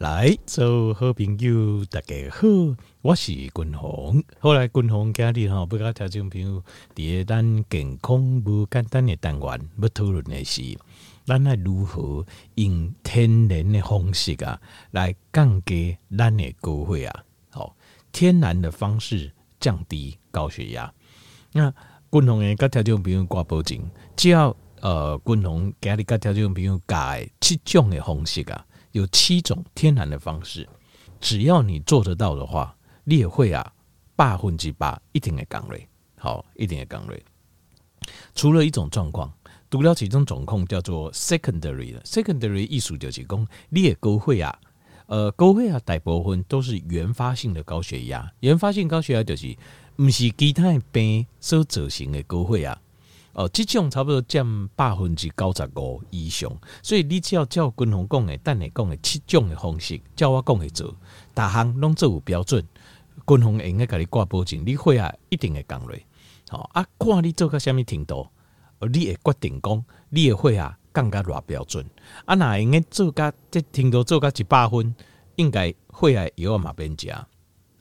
来，做好朋友大家好，我是君鸿。后来君鸿今日吼，不甲听众朋友伫咱健康无简单的单元，要讨论的是，咱来如何用天然的方式啊，来降低咱的高血压。好，天然的方式降低高血压。那君鸿诶，甲听众朋友挂保证，只要呃，君鸿今日甲听众朋友教七种的方式啊。有七种天然的方式，只要你做得到的话，你也会啊，百分之百一定会降落，好，一定会降落。除了一种状况，读了其中总控叫做 secondary 的 secondary 意思就是讲，你的高会啊，呃，高血压大部分都是原发性的高血压，原发性高血压就是不是其他病所造成的高会啊。哦，即种差不多占百分之九十五以上，所以你只要照军方讲的、等下讲的七种的方式，照我讲的做，大项拢做有标准，军方会用个给你挂保证，你血压一定会降落。好啊，看你做到什么程度，而你会决定讲你的血压降到偌标准。啊，那应该做到这程度做到一百分，应该血压药嘛免食。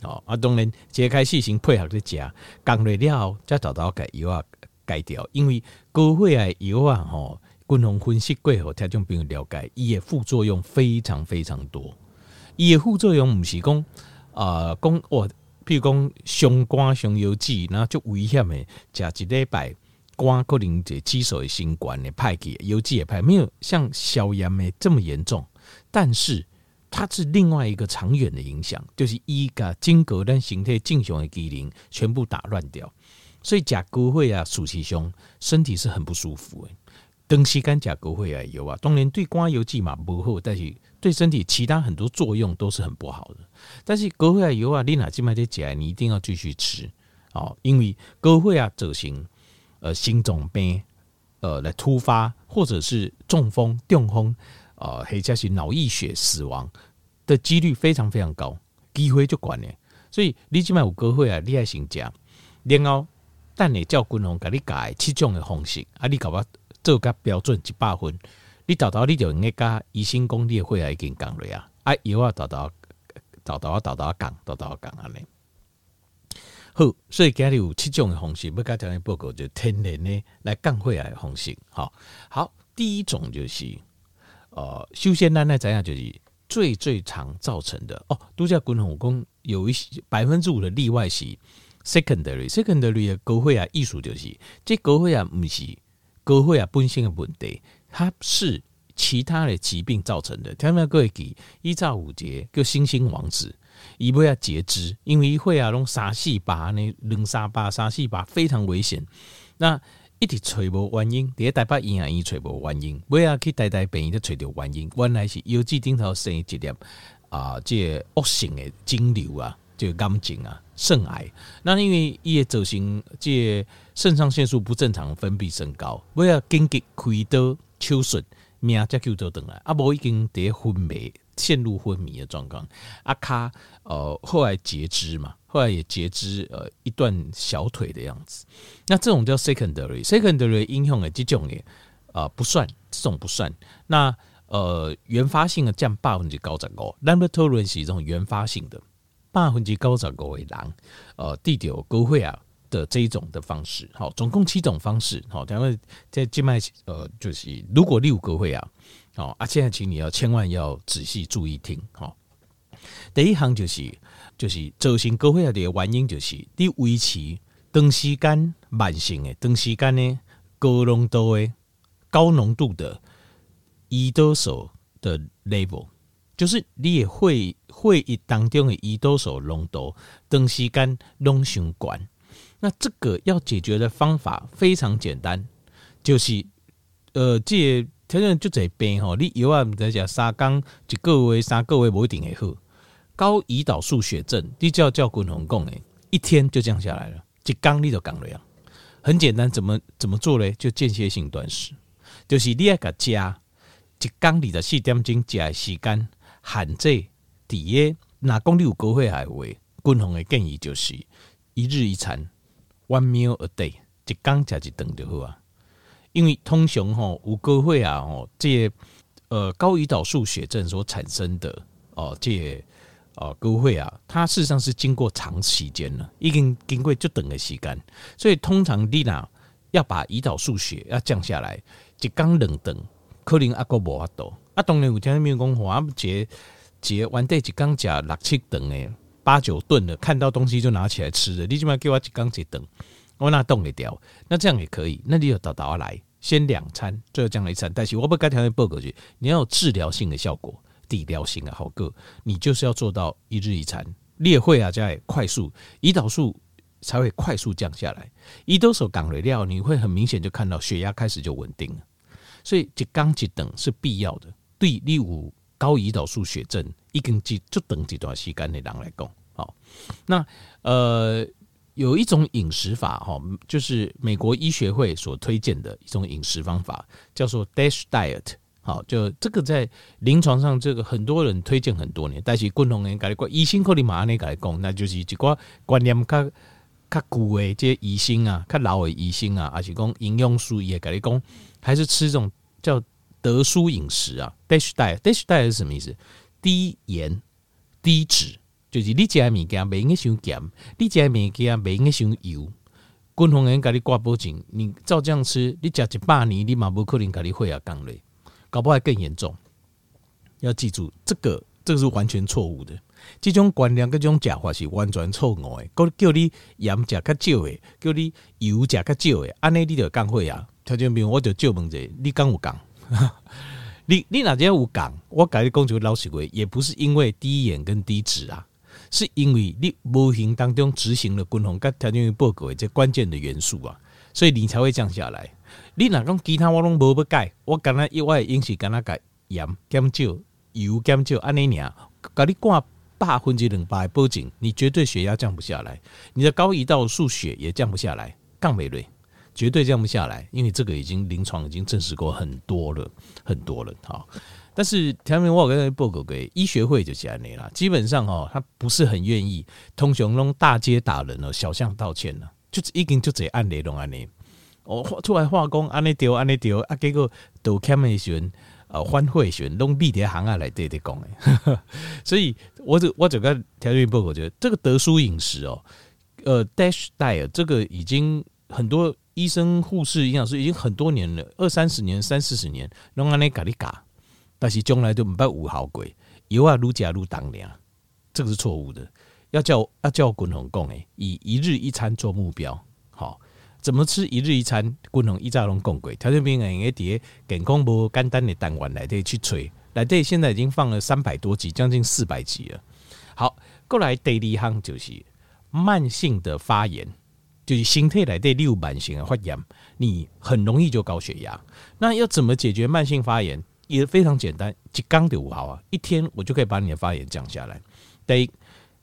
好啊，当然揭开始先配合的食，降落了后再找到个药啊。改掉，因为高血压药啊，吼，均衡分析过后，听众朋友了解，伊的副作用非常非常多。伊的副作用毋是讲啊，讲、呃、哦，譬如讲上肝上油脂，然后就危险的，食一礼拜肝可能就肌肉的心管的派去，油脂也派，没有像消炎的这么严重。但是它是另外一个长远的影响，就是伊个整个咱形态正常的机能全部打乱掉。所以甲沟会啊，暑期胸身体是很不舒服的。长时间甲沟会啊油啊，当然对肝油脂嘛不好，但是对身体其他很多作用都是很不好的。但是沟会啊油啊，你哪今麦在吃，你一定要继续吃哦，因为高血压造成呃心脏病呃来突发，或者是中风、中风呃，或者是脑溢血死亡的几率非常非常高，机会就管了。所以你今麦有沟会啊，你爱先吃，然后。但你叫君鸿给你改七种的方式，啊，你搞我做个标准一百分，你找到你就应该加医生功的会来已经讲了呀，啊，有啊，找到找到找到讲找到讲安尼。好，所以今日有七种的方式，要甲条件报告就天然的来降血压的方式。好，好，第一种就是呃，首先咱来知影就是最最常造成的哦，都叫君鸿讲有一些百分之五的例外是。Secondary，secondary 的高血压意思就是，这高血压不是高血压本身的问题，它是其他的疾病造成的。听没各位记，依照五节叫星星王子，伊不要截肢，因为血压拢三四百呢，两三百三四百非常危险。那一直找无原因，第一台北医院伊找无原因，不要去台大病院都找到原因，原来是腰肌顶头生一粒啊，这恶性的肿瘤啊。就癌症啊，肾癌。那因为伊会造成这肾上腺素不正常分泌升高，为了紧急开刀手术，命才救得回来。啊，无已经得昏迷，陷入昏迷的状况。啊，卡呃后来截肢嘛，后来也截肢呃一段小腿的样子。那这种叫 secondary，secondary 英雄的这种的啊不算，这种不算。那呃原发性的占百分之九十五，laboratory 是一种原发性的。百分之九十五的人，呃，得到高血压的这一种的方式，好，总共七种方式，好，咱们在静脉，呃，就是如果你有高血压，好啊，现在请你要千万要仔细注意听，好，第一项就是就是造成高血压的原因就是你维持长时间慢性的长时间呢高浓度的高浓度的胰岛素的 level。就是你也会会议当中的胰岛素浓度长时间拢相关，那这个要解决的方法非常简单，就是呃，这条件就这病吼，你药啊唔得食三工一个月三个月不一定会好。高胰岛素血症，你只要叫君鸿讲诶，一天就降下来了，一工你就降了呀。很简单，怎么怎么做呢？就间歇性断食，就是你要个加一工二十四点钟食的时间。限制底下哪公里有高血压的话，均衡的建议就是一日一餐，one meal a day，一工食一顿就好啊。因为通常吼有高血压吼，这个、呃高胰岛素血症所产生的哦，这哦高血啊，它事实上是经过长时间了，已经经过就等的时间，所以通常你呐要把胰岛素血要降下来，一缸两等，可能阿个无法度。啊，当然有听民讲话，节节完对一缸加六七顿诶，八九顿的，看到东西就拿起来吃的，你起码给我一缸一等，我那冻得掉，那这样也可以，那你就倒倒来。先两餐，最后降了一餐，但是我不该条件报过去。你要有治疗性的效果，治疗性的好个，你就是要做到一日一餐，裂会啊，才快速胰岛素才会快速降下来。胰岛素降了料，你会很明显就看到血压开始就稳定了。所以一缸一等是必要的，对你有高胰岛素血症，一根就就等这段时间的人来讲，好，那呃。有一种饮食法哈，就是美国医学会所推荐的一种饮食方法，叫做 DASH diet。好，就这个在临床上，这个很多人推荐很多年，但是共同人改过医生可能马上来改讲，那就是一个观念较古诶，这些医生啊，较老的医生啊，还是讲营养师也改讲，还是吃这种叫德蔬饮食啊，DASH diet。DASH diet 是什么意思？低盐、低脂。就是你食的物件，袂用去伤咸；你食的物件，袂用去伤油。军方人甲你挂保证，你照这样吃，你食一百年，你嘛无可能甲你血压降嘞，搞不好还更严重。要记住，这个这个是完全错误的。这种观念、这种讲法是完全错误的。叫叫你盐食较少的，叫你油食较少的，安尼你就降血压。条件比如我就就问者，你敢有降？你你哪只有降？我甲你讲句老实话，也不是因为低盐跟低脂啊。是因为你无形当中执行了均衡跟条件报告的这关键的元素啊，所以你才会降下来。你哪讲其他我拢无要改，我刚才意外饮食刚才改盐减少油减少安尼尔，甲你挂百分之两百的保证，你绝对血压降不下来，你的高胰岛素血也降不下来，降美瑞，绝对降不下来，因为这个已经临床已经证实过很多了，很多了，哈。但是条明我跟他报告给医学会就这样啦，基本上哦，他不是很愿意通雄弄大街打人哦，小巷道歉了，就已经就这按内容按呢，我出来化工按呢丢按呢丢啊，结果都开门选呃欢会选弄地铁行啊来对对讲诶，所以我就我整个条明报告觉得这个德蔬饮食哦，呃 Dash Diet 这个已经很多医生护士营养师已经很多年了，二三十年三四十年弄安尼咖哩咖。但是将来都唔捌有效果，油啊愈加愈重量，这个是错误的。要叫要叫军宏讲诶，以一日一餐做目标，好，怎么吃一日一餐？军宏一早拢讲过，条件兵诶，也伫健康无简单的单元内底去吹，内底现在已经放了三百多集，将近四百集了。好，过来第二项就是慢性的发炎，就是身体内底有慢性的发炎，你很容易就高血压。那要怎么解决慢性发炎？也非常简单，一缸就有效啊！一天我就可以把你的发炎降下来。第一，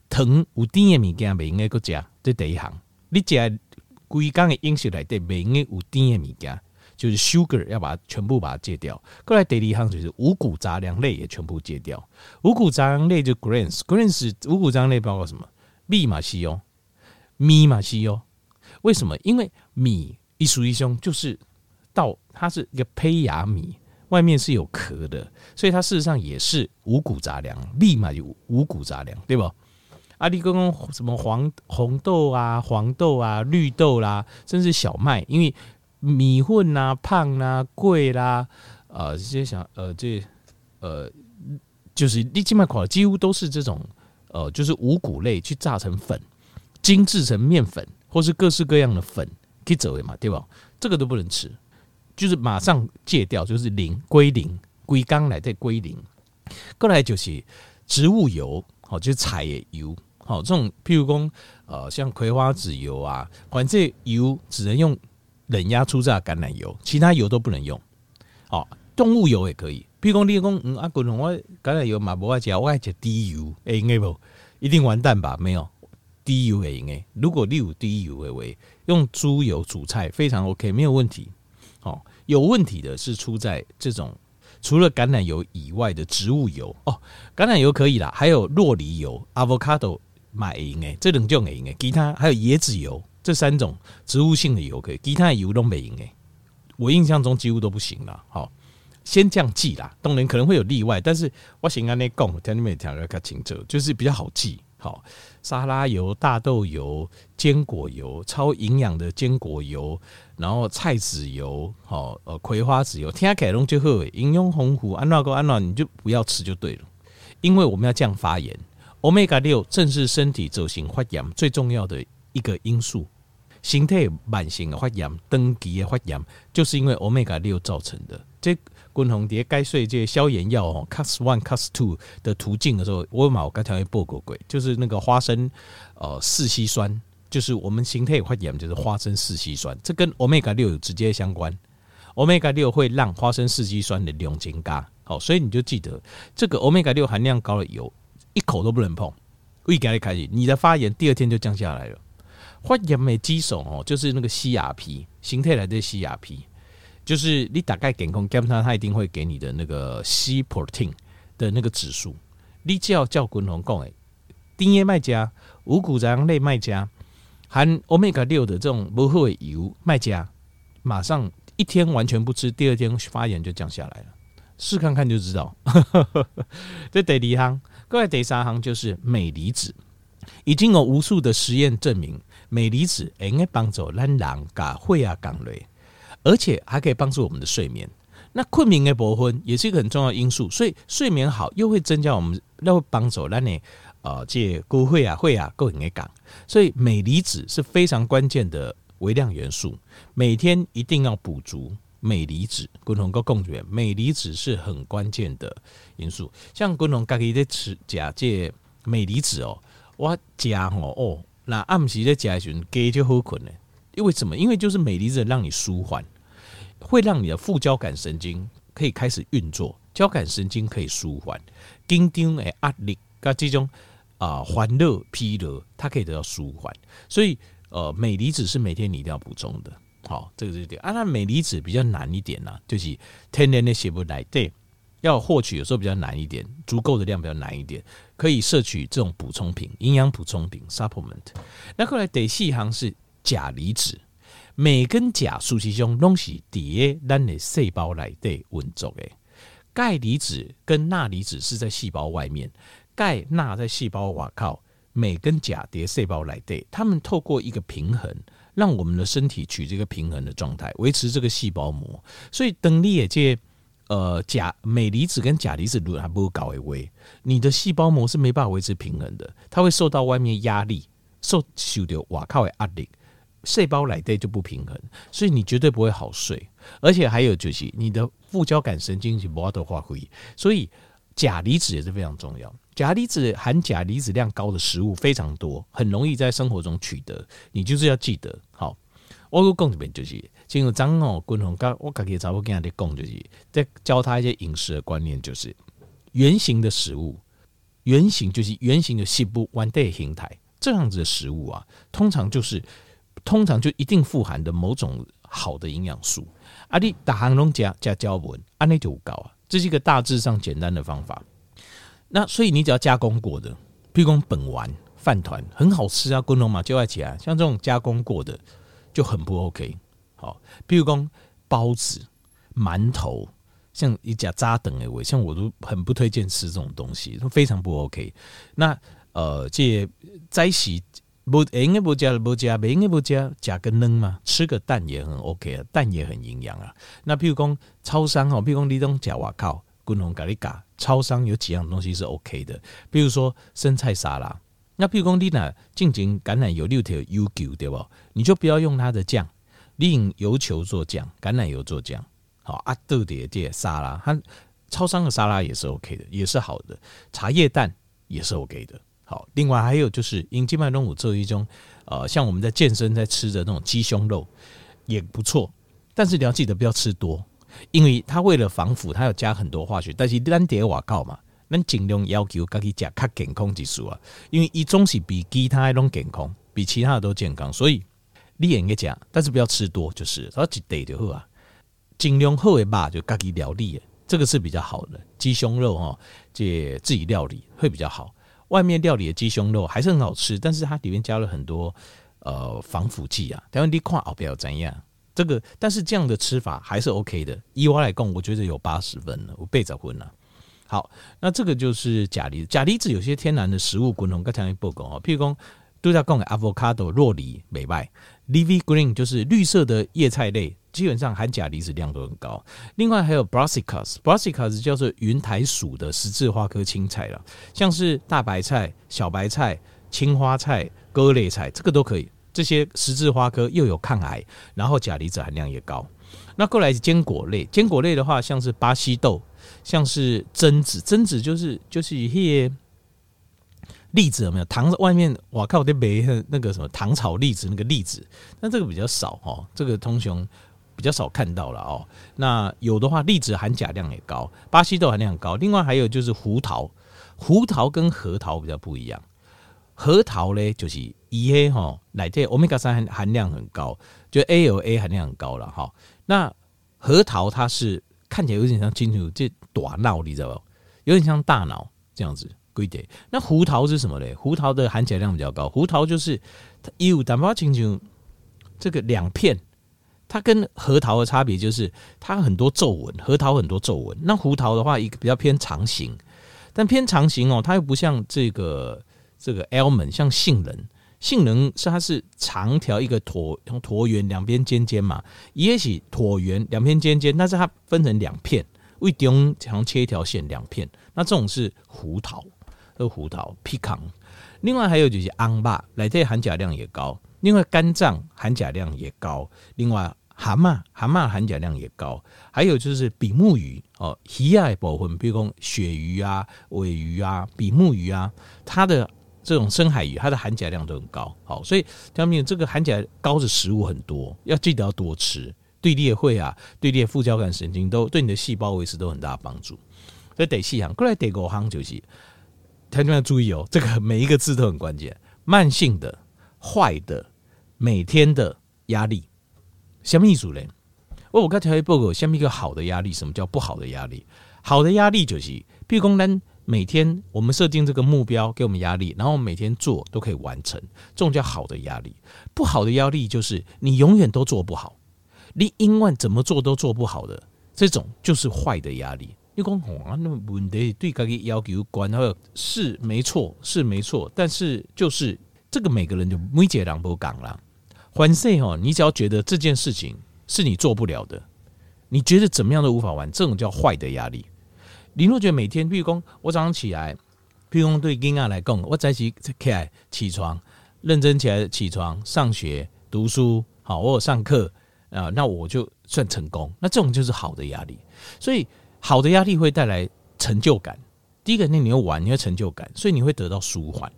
糖有甜的物件，袂用个食，这第一行。你食规缸的饮食内底袂用有甜的物件，就是 sugar 要把它全部把它戒掉。过来第二行就是五谷杂粮类也全部戒掉。五谷杂粮类就 grains，grains 五谷杂粮类包括什么？米嘛西哦，米嘛西哦。为什么？因为米一熟一兄就是稻，它是一个胚芽米。外面是有壳的，所以它事实上也是五谷杂粮，立马有五谷杂粮，对不？阿里公什么黄红豆啊、黄豆啊、绿豆啦，甚至小麦，因为米混啊、胖啊、贵啦，呃，这些想呃这呃，就是你起码款几乎都是这种呃，就是五谷类去榨成粉，精制成面粉，或是各式各样的粉，可以走的嘛，对吧？这个都不能吃。就是马上戒掉，就是零归零，归刚来再归零。过来就是植物油，好，就是菜的油，好，这种譬如说，呃，像葵花籽油啊，反正油只能用冷压初榨橄榄油，其他油都不能用。哦，动物油也可以，譬如说你讲，嗯，阿古龙，我橄榄油嘛不爱吃，我爱吃低油，哎，应该不，一定完蛋吧？没有低油也应该。如果你有低油的话，用猪油煮菜非常 OK，没有问题。哦，有问题的是出在这种除了橄榄油以外的植物油哦，橄榄油可以啦，还有酪梨油、avocado 买用诶，这两种会用诶，其他还有椰子油这三种植物性的油可以，其他的油都没用诶，我印象中几乎都不行了。好，先这样记啦，当然可能会有例外，但是我先跟你讲，听你们讲的较清楚，就是比较好记。好，沙拉油、大豆油、坚果油、超营养的坚果油，然后菜籽油，好呃葵花籽油，听起来拢就好，营养丰富，安那个安那你就不要吃就对了，因为我们要降发 Omega 六正是身体走形发炎最重要的一个因素，形态慢性的发炎、登记的发炎，就是因为 Omega 六造成的。这滚红蝶该睡这些消炎药哦，Cas one、Cas two 的途径的时候，我有刚才播过鬼，就是那个花生呃四烯酸，就是我们形态发炎就是花生四烯酸，这跟 Omega 六有直接相关。Omega 六会让花生四烯酸的量增加，好，所以你就记得这个 Omega 六含量高的油。一口都不能碰，胃感开始，你的发炎第二天就降下来了。发炎的基础哦，就是那个 CRP 形态来的 CRP，就是你大概健康检查，他一定会给你的那个 C protein 的那个指数。你只要叫滚红讲诶，丁叶卖家五谷杂粮类卖家含欧米伽六的这种不好的油卖家，马上一天完全不吃，第二天发炎就降下来了。试看看就知道。这第二行。各位，第三行就是镁离子，已经有无数的实验证明，镁离子应该帮助咱人甲血压降落，而且还可以帮助我们的睡眠。那困眠的部分也是一个很重要因素，所以睡眠好又会增加我们，又会帮助咱的呃这骨血啊会啊够能够降。所以镁离子是非常关键的微量元素，每天一定要补足。镁离子，共同个共源，镁离子是很关键的因素。像共同家己在吃假借镁离子哦，我加哦哦，那暗时在加时给就好困呢。因为什么？因为就是镁离子让你舒缓，会让你的副交感神经可以开始运作，交感神经可以舒缓，紧张的压力跟这种啊欢乐疲劳，它可以得到舒缓。所以呃，镁离子是每天你一定要补充的。好，这个是点啊。那镁离子比较难一点呢、就是天然的写不来，对，要获取有时候比较难一点，足够的量比较难一点，可以摄取这种补充品，营养补充品 （supplement）。那后来第四行是钾离子，镁跟钾属其中东西底下咱的细胞来对稳作诶。钙离子跟钠离子是在细胞外面，钙钠在细胞外靠，镁跟钾叠细胞来对，他们透过一个平衡。让我们的身体取这个平衡的状态，维持这个细胞膜。所以，等你也借呃钾镁离子跟钾离子如果还不够高一位，你的细胞膜是没办法维持平衡的，它会受到外面压力，受受到外靠的压力，细胞来对就不平衡，所以你绝对不会好睡。而且还有就是你的副交感神经是无法度发挥，所以钾离子也是非常重要。钾离子含钾离子量高的食物非常多，很容易在生活中取得。你就是要记得，好，我讲这边就是，进入张哦，共同刚我刚给查某跟他讲就是，在教他一些饮食的观念，就是圆形的食物，圆形就是圆形的细部完的形态，这样子的食物啊，通常就是通常就一定富含的某种好的营养素。啊，你大行拢加加胶原，安尼就有够啊，这是一个大致上简单的方法。那所以你只要加工过的，譬如讲本丸饭团很好吃啊，滚龙嘛就爱起来，像这种加工过的就很不 OK。好，譬如讲包子、馒头，像一家扎等的味，像我都很不推荐吃这种东西，都非常不 OK。那呃，这在洗不应该不加不加，不应该不加加个嫩嘛，吃个蛋也很 OK 啊，蛋也很营养啊。那譬如讲超商哦，譬如讲你种加瓦靠。滚红咖喱咖，超商有几样东西是 OK 的，比如说生菜沙拉。那譬如讲你呢，进行橄榄油六条 U 九对不？你就不要用它的酱，你用油球做酱，橄榄油做酱。好啊，豆碟这沙拉，它超商的沙拉也是 OK 的，也是好的。茶叶蛋也是 OK 的。好，另外还有就是，因金麦东五做一种，呃，像我们在健身在吃的那种鸡胸肉也不错，但是你要记得不要吃多。因为它为了防腐，它要加很多化学，但是咱得瓦告嘛，咱尽量要求自己吃较健康之数啊。因为一种是比其他的拢健康，比其他的都健康，所以你也应该讲，但是不要吃多，就是它一袋就好啊。尽量好的吧，就自己料理，这个是比较好的。鸡胸肉哈，这自己料理会比较好。外面料理的鸡胸肉还是很好吃，但是它里面加了很多呃防腐剂啊。但是你看后边怎样？这个，但是这样的吃法还是 OK 的。以我来讲，我觉得有八十分了，我背着分了。好，那这个就是钾离子。钾离子有些天然的食物，共同刚才报告啊，譬如讲都在讲 avocado 酪梨、美麦 leafy green 就是绿色的叶菜类，基本上含钾离子量都很高。另外还有 brassicas，brassicas 叫做云台属的十字花科青菜了，像是大白菜、小白菜、青花菜、各类菜，这个都可以。这些十字花科又有抗癌，然后钾离子含量也高。那过来是坚果类，坚果类的话，像是巴西豆，像是榛子，榛子就是就是一些栗子有没有？糖外面我靠，我得买那个什么糖炒栗子那个栗子，但这个比较少哦，这个通常比较少看到了哦。那有的话，栗子含钾量也高，巴西豆含量高。另外还有就是胡桃，胡桃跟核桃比较不一样。核桃嘞，就是伊黑哈，来这欧米伽三含含量很高，就 ALA 含量很高了哈。那核桃它是看起来有点像金属，这大脑你知道不？有点像大脑这样子规点。那胡桃是什么嘞？胡桃的含钾量比较高，胡桃就是它有淡薄清楚这个两片，它跟核桃的差别就是它很多皱纹，核桃很多皱纹。那胡桃的话，一个比较偏长形，但偏长形哦，它又不像这个。这个 almond 像杏仁，杏仁是它是长条一个椭，椭圆两边尖尖嘛，也许椭圆两边尖尖，但是它分成两片，为中长切一条线两片，那这种是胡桃，这个胡桃 pecan。另外还有就是昂巴，来这含钾量也高，另外肝脏含钾量也高，另外蛤蟆蛤蟆含钾量也高，还有就是比目鱼哦，鱼啊部分，比如说鳕鱼啊、尾鱼啊、比目鱼啊，它的。这种深海鱼，它的含钾量都很高，好，所以他们这个含钾高的食物很多，要记得要多吃，对裂会啊，对裂副交感神经都对你的细胞维持都很大帮助。所以得细行，过来得五行就是，大家要注意哦，这个每一个字都很关键。慢性的、坏的、每天的压力，什么意思呢？我我刚才报告，下面一个好的压力，什么叫不好的压力？好的压力就是，譬如说。每天我们设定这个目标，给我们压力，然后每天做都可以完成，这种叫好的压力。不好的压力就是你永远都做不好，你永远怎么做都做不好的，这种就是坏的压力。你讲哇，那问题对家己要求高，然后是没错，是没错，但是就是这个每个人就每个人不讲了。反正哦，你只要觉得这件事情是你做不了的，你觉得怎么样都无法完，这种叫坏的压力。你若觉得每天，譬如讲我早上起来，譬如讲对婴儿来讲，我早起起来起床，认真起来起床上学读书，好，我有上课啊，那我就算成功。那这种就是好的压力，所以好的压力会带来成就感。第一个，那你要玩，你要成就感，所以你会得到舒缓。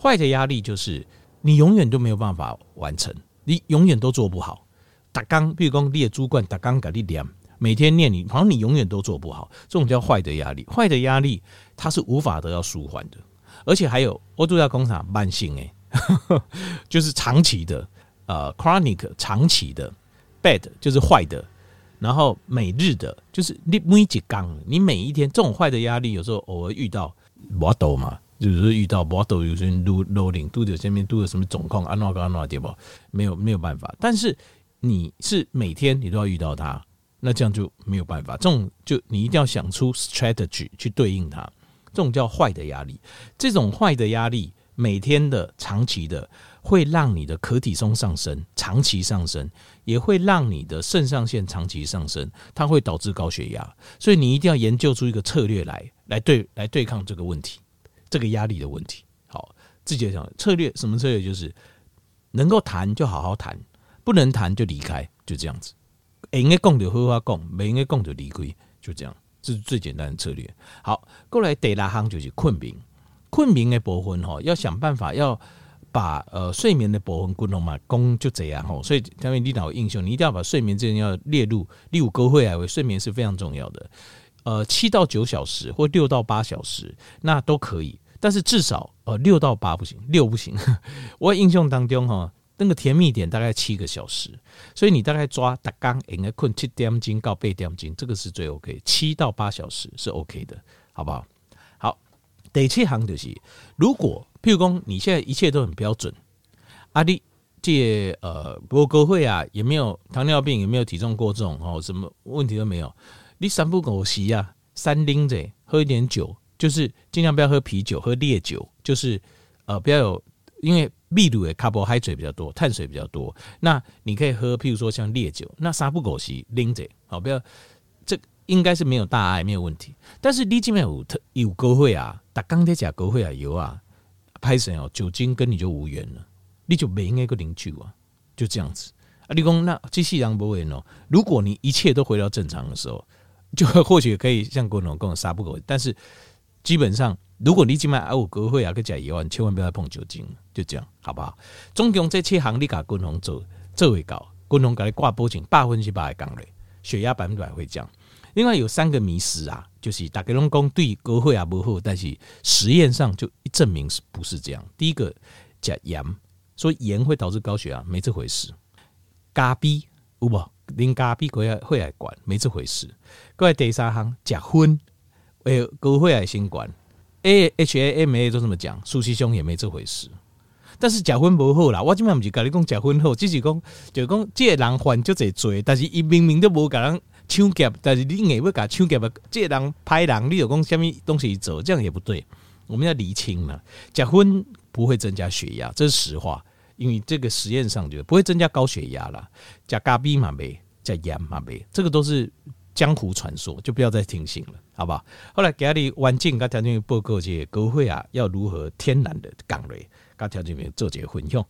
坏的压力就是你永远都没有办法完成，你永远都做不好。打刚，譬如说你的主管打刚给你念。每天念你，好像你永远都做不好，这种叫坏的压力。坏的压力它是无法得到舒缓的，而且还有欧度亚工厂慢性诶，就是长期的，呃，chronic 长期的，bad 就是坏的，然后每日的，就是你每几缸，你每一天这种坏的压力，有时候偶尔遇到摩斗嘛，就是遇到摩斗，有些人撸撸领肚子下面肚子什么肿况，安诺个安诺对不？没有没有办法，但是你是每天你都要遇到它。那这样就没有办法，这种就你一定要想出 strategy 去对应它，这种叫坏的压力。这种坏的压力，每天的、长期的，会让你的可体松上升，长期上升，也会让你的肾上腺长期上升，它会导致高血压。所以你一定要研究出一个策略来，来对来对抗这个问题，这个压力的问题。好，自己想策略，什么策略？就是能够谈就好好谈，不能谈就离开，就这样子。应该讲就好好讲，没应该讲就离开，就这样，这是最简单的策略。好，过来第六项就是困眠，困眠的部分哈，要想办法要把呃睡眠的部分功能嘛，讲就这样吼。所以，下面你脑印象，你一定要把睡眠这件要列入第五个会啊，睡眠是非常重要的。呃，七到九小时或六到八小时那都可以，但是至少呃六到八不行，六不行。我印象当中哈。那个甜蜜点大概七个小时，所以你大概抓打刚应该困七点钟到八点钟，这个是最 OK，七到八小时是 OK 的，好不好？好，第七行就是，如果譬如说你现在一切都很标准，啊，你这呃不高血压，也没有糖尿病，也没有体重过重哦，什么问题都没有。你三不五时啊，三拎着喝一点酒，就是尽量不要喝啤酒，喝烈酒，就是呃不要有，因为秘鲁的 carbohydrate 比较多，碳水比较多。那你可以喝，譬如说像烈酒，那三不五时拎着，好不要，这应该是没有大碍，没有问题。但是你这边有特有高会啊，打钢铁甲高会啊油啊，拍神哦，酒精跟你就无缘了，你就没应该个零酒啊，就这样子啊。你讲那机器人不会哦，如果你一切都回到正常的时候。就或许可以像郭总跟我杀不狗，但是基本上，如果你今晚有高血压去吃药，你千万不要碰酒精，就这样，好不好？总共这七行你给郭总做做为高，郭总给你挂保证，百分之百的降嘞，血压百分之百会降。另外有三个迷思啊，就是大家拢讲对高血压不好，但是实验上就证明是不是这样？第一个加盐，说盐会导致高血压，没这回事。咖啡有无？啉咖啡高血会来管，没这回事。各位第三行，食薰，诶，高血压先管。A H A M A 都这么讲，苏西兄也没这回事。但是食薰不好啦，我今晚不是跟你讲食薰好，只是讲就是讲这个人患就这罪，但是伊明明都无甲人抢劫，但是你硬要甲抢劫，这个人歹人，你就讲什么东西做，这样也不对。我们要厘清了，结婚不会增加血压，这是实话。因为这个实验上就不会增加高血压了，加咖啡嘛没，加盐嘛没，这个都是江湖传说，就不要再听信了，好不好？后来给你环境跟条件报告，这高血压要如何天然的降落，跟条件做这个分享。